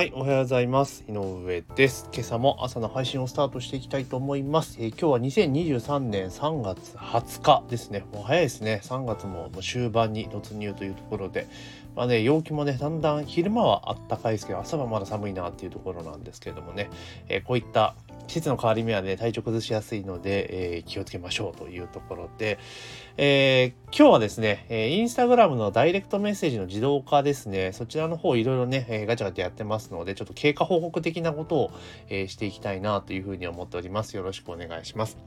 はい、おはようございます。井上です。今朝も朝の配信をスタートしていきたいと思います。えー、今日は2023年3月20日ですね。もう早いですね。3月ももう終盤に突入というところで、まあね、陽気もね、だんだん昼間はあったかいですけど、朝はまだ寒いなっていうところなんですけれどもね、えー、こういった季節の変わり目はね、体調崩しやすいので、えー、気をつけましょうというところで、えー、今日はですね、えー、インスタグラムのダイレクトメッセージの自動化ですね、そちらの方いろいろね、え、ガチャガチャやってますので、ちょっと経過報告的なことを、え、していきたいなというふうに思っております。よろしくお願いします。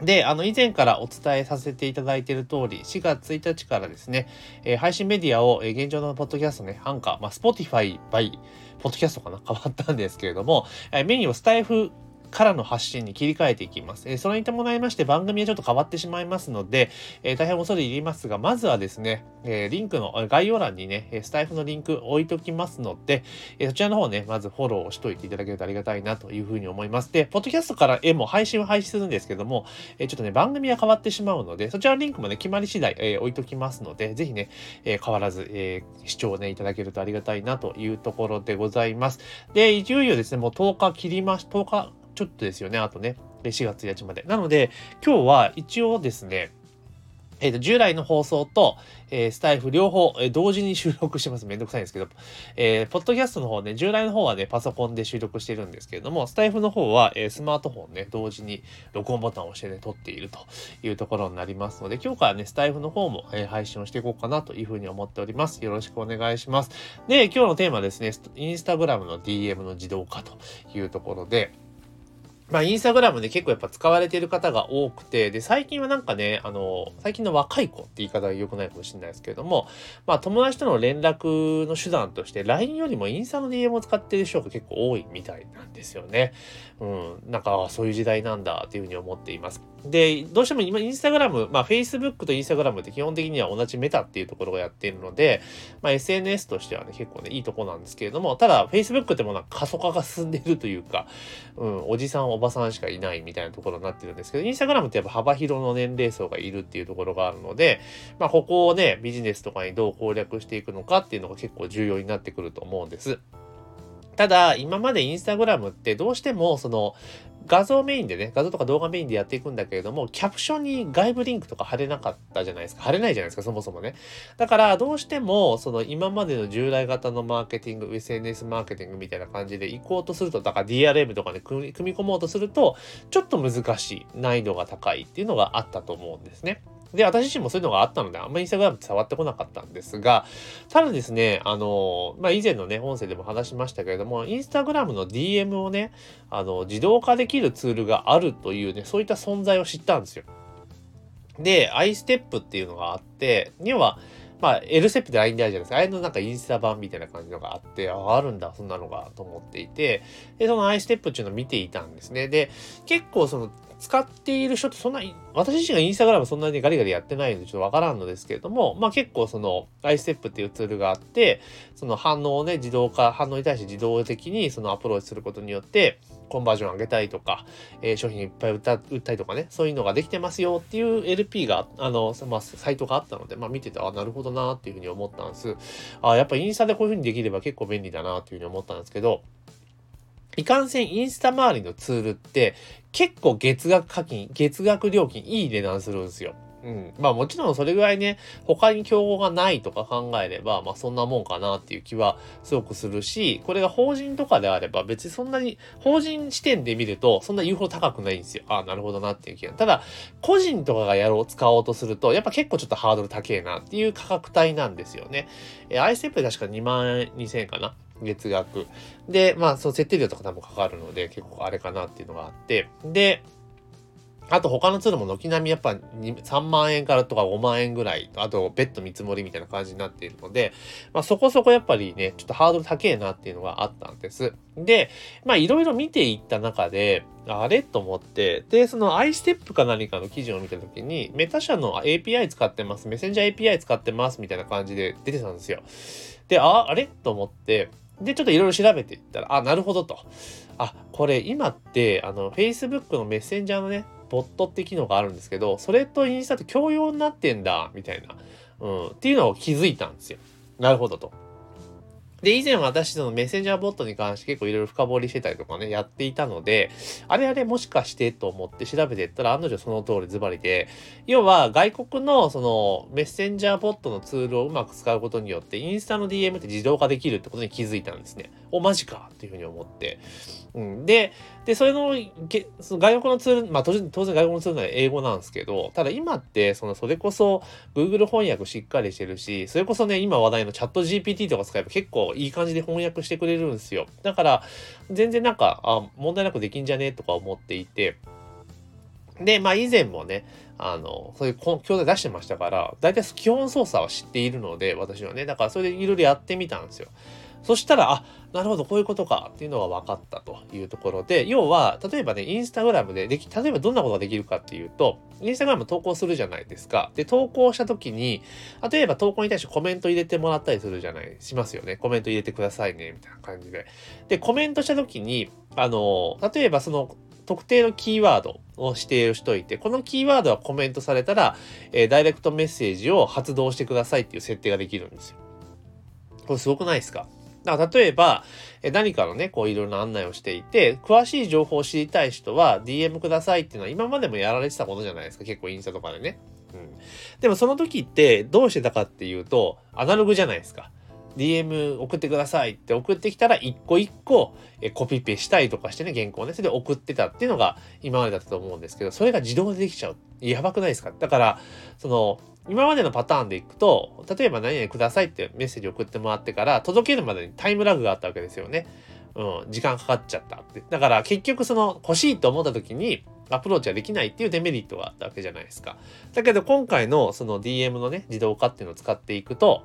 で、あの、以前からお伝えさせていただいている通り、4月1日からですね、えー、配信メディアを、えー、現状のポッドキャストね、アンカー、まあ、Spotify by ポッドキャストかな？変わったんですけれども、えー、メニューをスタイフからの発信に切り替えていきます。え、それに伴いまして番組はちょっと変わってしまいますので、え、大変恐れ入りますが、まずはですね、え、リンクの概要欄にね、スタイフのリンク置いときますので、えそちらの方ね、まずフォローをしといていただけるとありがたいなというふうに思います。で、ポッドキャストから絵も配信は配信するんですけども、えちょっとね、番組は変わってしまうので、そちらのリンクもね、決まり次第、え置いときますので、ぜひね、え変わらず、え視聴ね、いただけるとありがたいなというところでございます。で、いよいよですね、もう10日切りまし、10日ちょっとですよね、あとね、4月1日まで。なので、今日は一応ですね、えっ、ー、と、従来の放送と、えー、スタイフ両方、えー、同時に収録してます。めんどくさいんですけど、えー、ポッドキャストの方ね、従来の方はね、パソコンで収録してるんですけれども、スタイフの方は、えー、スマートフォンね、同時に録音ボタンを押してね、撮っているというところになりますので、今日からね、スタイフの方も、えー、配信をしていこうかなというふうに思っております。よろしくお願いします。で、今日のテーマですね、インスタグラムの DM の自動化というところで、まあ、インスタグラムで結構やっぱ使われてる方が多くて、で、最近はなんかね、あの、最近の若い子って言い方が良くないかもしれないですけれども、まあ、友達との連絡の手段として、LINE よりもインスタの DM を使ってる人が結構多いみたいなんですよね。うん、なんか、そういう時代なんだっていうふうに思っています。で、どうしても今、インスタグラム、まあ、Facebook とインスタグラムって基本的には同じメタっていうところがやっているので、まあ、SNS としてはね、結構ね、いいとこなんですけれども、ただ、Facebook ってものは過疎化が進んでいるというか、うん、おじさん、おばさんしかいないみたいなところになってるんですけど、インスタグラムってやっぱ幅広の年齢層がいるっていうところがあるので、まあ、ここをね、ビジネスとかにどう攻略していくのかっていうのが結構重要になってくると思うんです。ただ、今までインスタグラムってどうしても、その、画像メインでね、画像とか動画メインでやっていくんだけれども、キャプションに外部リンクとか貼れなかったじゃないですか。貼れないじゃないですか、そもそもね。だから、どうしても、その今までの従来型のマーケティング、SNS マーケティングみたいな感じで行こうとすると、だから DRM とかね、組み込もうとすると、ちょっと難しい、難易度が高いっていうのがあったと思うんですね。で、私自身もそういうのがあったので、あんまりインスタグラムって触ってこなかったんですが、ただですね、あの、まあ、以前のね、音声でも話しましたけれども、インスタグラムの DM をね、あの、自動化できるツールがあるというね、そういった存在を知ったんですよ。で、iStep っていうのがあって、要は、まあ、L ステップで LINE であるじゃないですか。あれのなんかインスタ版みたいな感じのがあって、あ、あるんだ、そんなのが、と思っていて、で、その iStep っていうのを見ていたんですね。で、結構その、使っている人ってそんなに、私自身がインスタグラムそんなにガリガリやってないのでちょっとわからんのですけれども、まあ結構その iStep っていうツールがあって、その反応をね、自動化、反応に対して自動的にそのアプローチすることによって、コンバージョン上げたいとか、えー、商品いっぱい売った売ったりとかね、そういうのができてますよっていう LP が、あの、まあ、サイトがあったので、まあ見てて、あ、なるほどなっていうふうに思ったんです。あ、やっぱインスタでこういうふうにできれば結構便利だなっていうふうに思ったんですけど、いかんせんインスタ周りのツールって結構月額課金、月額料金いい値段するんですよ。うん。まあもちろんそれぐらいね、他に競合がないとか考えれば、まあそんなもんかなっていう気はすごくするし、これが法人とかであれば別にそんなに、法人視点で見るとそんな言うほど高くないんですよ。ああ、なるほどなっていう気が。ただ、個人とかがやろう、使おうとすると、やっぱ結構ちょっとハードル高えなっていう価格帯なんですよね。えー、ISEP で確か2万2000円かな。月額。で、まあ、その設定料とか多分かかるので、結構あれかなっていうのがあって、で、あと他のツールも軒並みやっぱ3万円からとか5万円ぐらい、あとベッド見積もりみたいな感じになっているので、まあそこそこやっぱりね、ちょっとハードル高えなっていうのがあったんです。で、まあいろいろ見ていった中で、あれと思って、で、その iStep か何かの記事を見たときに、メタ社の API 使ってます、メッセンジャー API 使ってますみたいな感じで出てたんですよ。で、あ、あれと思って、で、ちょっといろいろ調べていったら、あ、なるほどと。あ、これ今って、あの、Facebook のメッセンジャーのね、ボットって機能があるんですけど、それとインスタと共用になってんだ、みたいな、うん、っていうのを気づいたんですよ。なるほどと。で、以前私のメッセンジャーボットに関して結構いろいろ深掘りしてたりとかね、やっていたので、あれあれもしかしてと思って調べてったら案の定その通りズバリで、要は外国のそのメッセンジャーボットのツールをうまく使うことによって、インスタの DM って自動化できるってことに気づいたんですね。お、マジかっていうふうに思って。うん、で、で、それの、その外国のツール、まあ当然外国のツールなら英語なんですけど、ただ今って、その、それこそ Google 翻訳しっかりしてるし、それこそね、今話題のチャット GPT とか使えば結構いい感じで翻訳してくれるんですよ。だから、全然なんか、あ、問題なくできんじゃねえとか思っていて、で、まあ以前もね、あの、そういう教材出してましたから、大体基本操作は知っているので、私はね、だからそれでいろいろやってみたんですよ。そしたら、あ、なるほど、こういうことかっていうのが分かったというところで、要は、例えばね、インスタグラムででき、例えばどんなことができるかっていうと、インスタグラム投稿するじゃないですか。で、投稿した時に、例えば投稿に対してコメント入れてもらったりするじゃない、しますよね。コメント入れてくださいね、みたいな感じで。で、コメントした時に、あの、例えばその、特定のキーワードを指定しといて、このキーワードはコメントされたら、えー、ダイレクトメッセージを発動してくださいっていう設定ができるんですよ。これすごくないですか？だから例えば、何かのね、こういろいろな案内をしていて、詳しい情報を知りたい人は DM くださいっていうのは今までもやられてたことじゃないですか。結構インスタとかでね。うん。でもその時ってどうしてたかっていうと、アナログじゃないですか。DM 送ってくださいって送ってきたら一個一個コピペしたりとかしてね、原稿をね、それで送ってたっていうのが今までだったと思うんですけど、それが自動でできちゃう。やばくないですか？だから、その、今までのパターンでいくと、例えば何々くださいってメッセージ送ってもらってから届けるまでにタイムラグがあったわけですよね。うん、時間かかっちゃったって。だから結局その欲しいと思った時にアプローチはできないっていうデメリットがあったわけじゃないですか。だけど今回のその DM のね、自動化っていうのを使っていくと、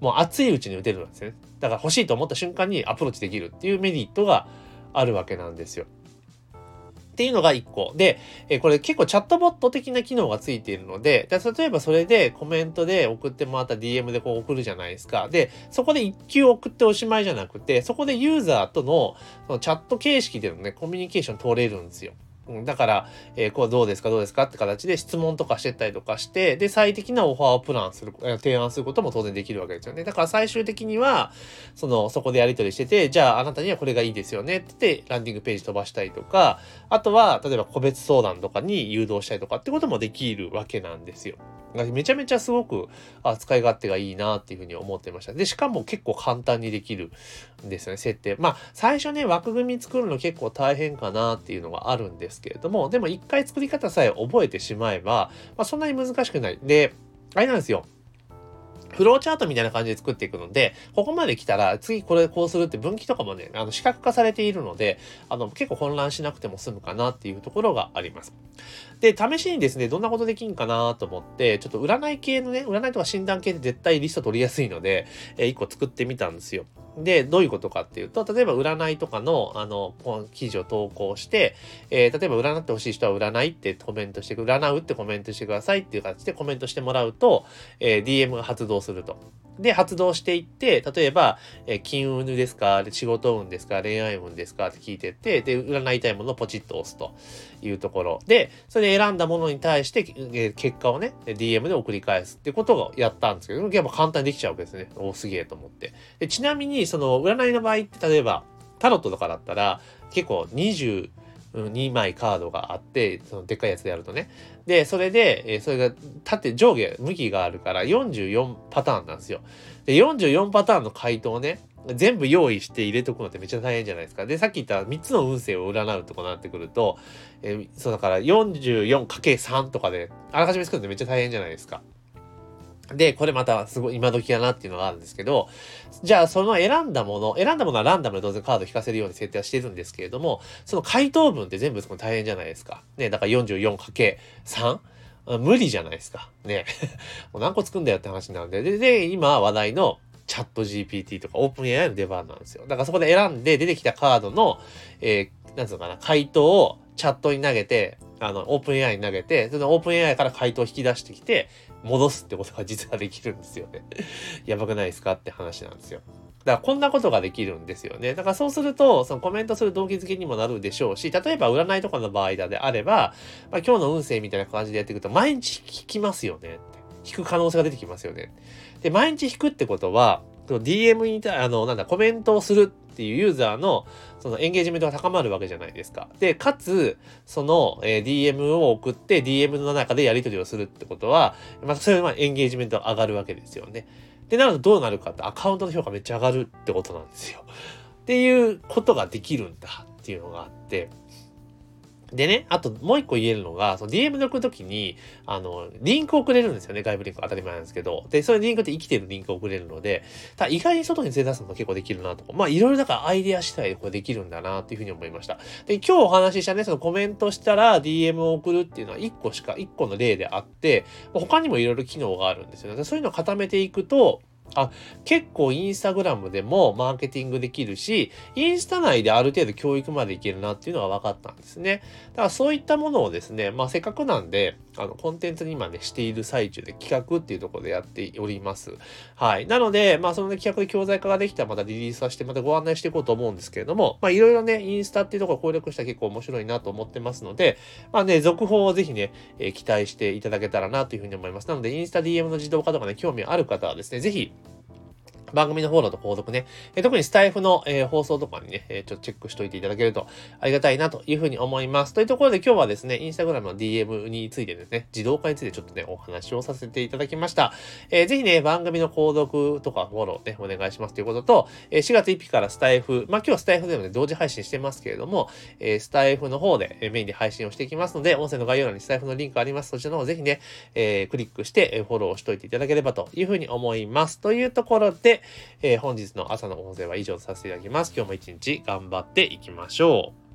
もう熱いうちに打てるんですね。だから欲しいと思った瞬間にアプローチできるっていうメリットがあるわけなんですよ。っていうのが1個。で、えこれ結構チャットボット的な機能がついているので、で例えばそれでコメントで送ってもらった DM でこう送るじゃないですか。で、そこで1級送っておしまいじゃなくて、そこでユーザーとのそのチャット形式でのね、コミュニケーション取れるんですよ。うん、だから、えー、こうどうですかどうですかって形で質問とかしてったりとかして、で、最適なオファーをプランする、提案することも当然できるわけですよね。だから最終的には、その、そこでやり取りしてて、じゃああなたにはこれがいいですよねって言って、ランディングページ飛ばしたりとか、あとは、例えば個別相談とかに誘導したりとかってこともできるわけなんですよ。めちゃめちゃすごくあ使い勝手がいいなっていうふうに思ってました。で、しかも結構簡単にできるんですよね、設定。まあ、最初ね、枠組み作るの結構大変かなっていうのがあるんですけれども、でも一回作り方さえ覚えてしまえば、まあ、そんなに難しくない。で、あれなんですよ。フローチャートみたいな感じで作っていくので、ここまで来たら次これこうするって分岐とかもね、あの、視覚化されているので、あの、結構混乱しなくても済むかなっていうところがあります。で、試しにですね、どんなことできんかなと思って、ちょっと占い系のね、占いとか診断系で絶対リスト取りやすいので、えー、一個作ってみたんですよ。で、どういうことかっていうと、例えば占いとかの、あの、記事を投稿して、えー、例えば占ってほしい人は占いってコメントして、占うってコメントしてくださいっていう形でコメントしてもらうと、えー、DM が発動すると。で、発動していって、例えば、えー、金運ですか仕事運ですか恋愛運ですかって聞いてって、で、占いたいものをポチッと押すというところ。で、それで選んだものに対して、えー、結果をね、DM で送り返すってことをやったんですけど、やっぱ簡単にできちゃうわけですね。おすげえと思って。でちなみに、その、占いの場合って、例えば、タロットとかだったら、結構20、2枚カードがあって、そのでっかいやつでやるとね。で、それで、えそれが縦上下向きがあるから44パターンなんですよ。で、44パターンの回答をね、全部用意して入れとくのってめっちゃ大変じゃないですか。で、さっき言った3つの運勢を占うとこなってくると、え、そうだから 44×3 とかで、あらかじめ作るのってめっちゃ大変じゃないですか。で、これまたすごい今時だなっていうのがあるんですけど、じゃあその選んだもの、選んだものはランダムで当然カード引かせるように設定はしてるんですけれども、その回答文って全部その大変じゃないですか。ね、だから 44×3? 無理じゃないですか。ね。もう何個作るんだよって話なんで。で、で今話題のチャット GPT とかオープン AI の出番なんですよ。だからそこで選んで出てきたカードの、えー、なんつうのかな、回答をチャットに投げて、あの、オープン AI に投げて、そのオープン AI から回答を引き出してきて、戻すってことが実はできるんですよね。やばくないですかって話なんですよ。だからこんなことができるんですよね。だからそうすると、そのコメントする動機づけにもなるでしょうし、例えば占いとかの場合であれば、まあ、今日の運勢みたいな感じでやっていくと、毎日引きますよねって。引く可能性が出てきますよね。で、毎日引くってことは、DM にた、あの、なんだ、コメントをするっていうユーザーの、そのエンゲージメントが高まるわけじゃないですか。で、かつ、その、え、DM を送って DM の中でやり取りをするってことは、まあ、それはエンゲージメントが上がるわけですよね。で、なるとどうなるかってアカウントの評価めっちゃ上がるってことなんですよ。っていうことができるんだっていうのがあって、でね、あともう一個言えるのが、その DM で送るときに、あの、リンクを送れるんですよね。外部リンク当たり前なんですけど。で、それリンクって生きてるリンクを送れるので、ただ意外に外に連れ出すのも結構できるなとか、まあいろいろだからアイデア次第でこれできるんだなっていうふうに思いました。で、今日お話ししたね、そのコメントしたら DM を送るっていうのは1個しか、1個の例であって、他にもいろいろ機能があるんですよね。そういうのを固めていくと、あ、結構インスタグラムでもマーケティングできるし、インスタ内である程度教育までいけるなっていうのが分かったんですね。だからそういったものをですね、まあせっかくなんで、あの、コンテンツに今ね、している最中で企画っていうところでやっております。はい。なので、まあその、ね、企画で教材化ができたらまたリリースさせてまたご案内していこうと思うんですけれども、まあいろいろね、インスタっていうところを攻略したら結構面白いなと思ってますので、まあね、続報をぜひね、えー、期待していただけたらなというふうに思います。なので、インスタ DM の自動化とかね、興味ある方はですね、ぜひ、番組のフォローと購読ね、え特にスタイフの、えー、放送とかにね、えー、ちょっとチェックしといていただけるとありがたいなというふうに思います。というところで今日はですね、インスタグラムの DM についてですね、自動化についてちょっとね、お話をさせていただきました。えー、ぜひね、番組の購読とかフォローね、お願いしますということと、え4月1日からスタイフ、まあ今日はスタイフでもね、同時配信してますけれども、えスタイフの方で、えメインで配信をしていきますので、音声の概要欄にスタイフのリンクあります。そちらの方ぜひね、えクリックして、フォローしといていただければというふうに思います。というところで、え本日の朝の音声は以上とさせていただきます。今日も一日頑張っていきましょう。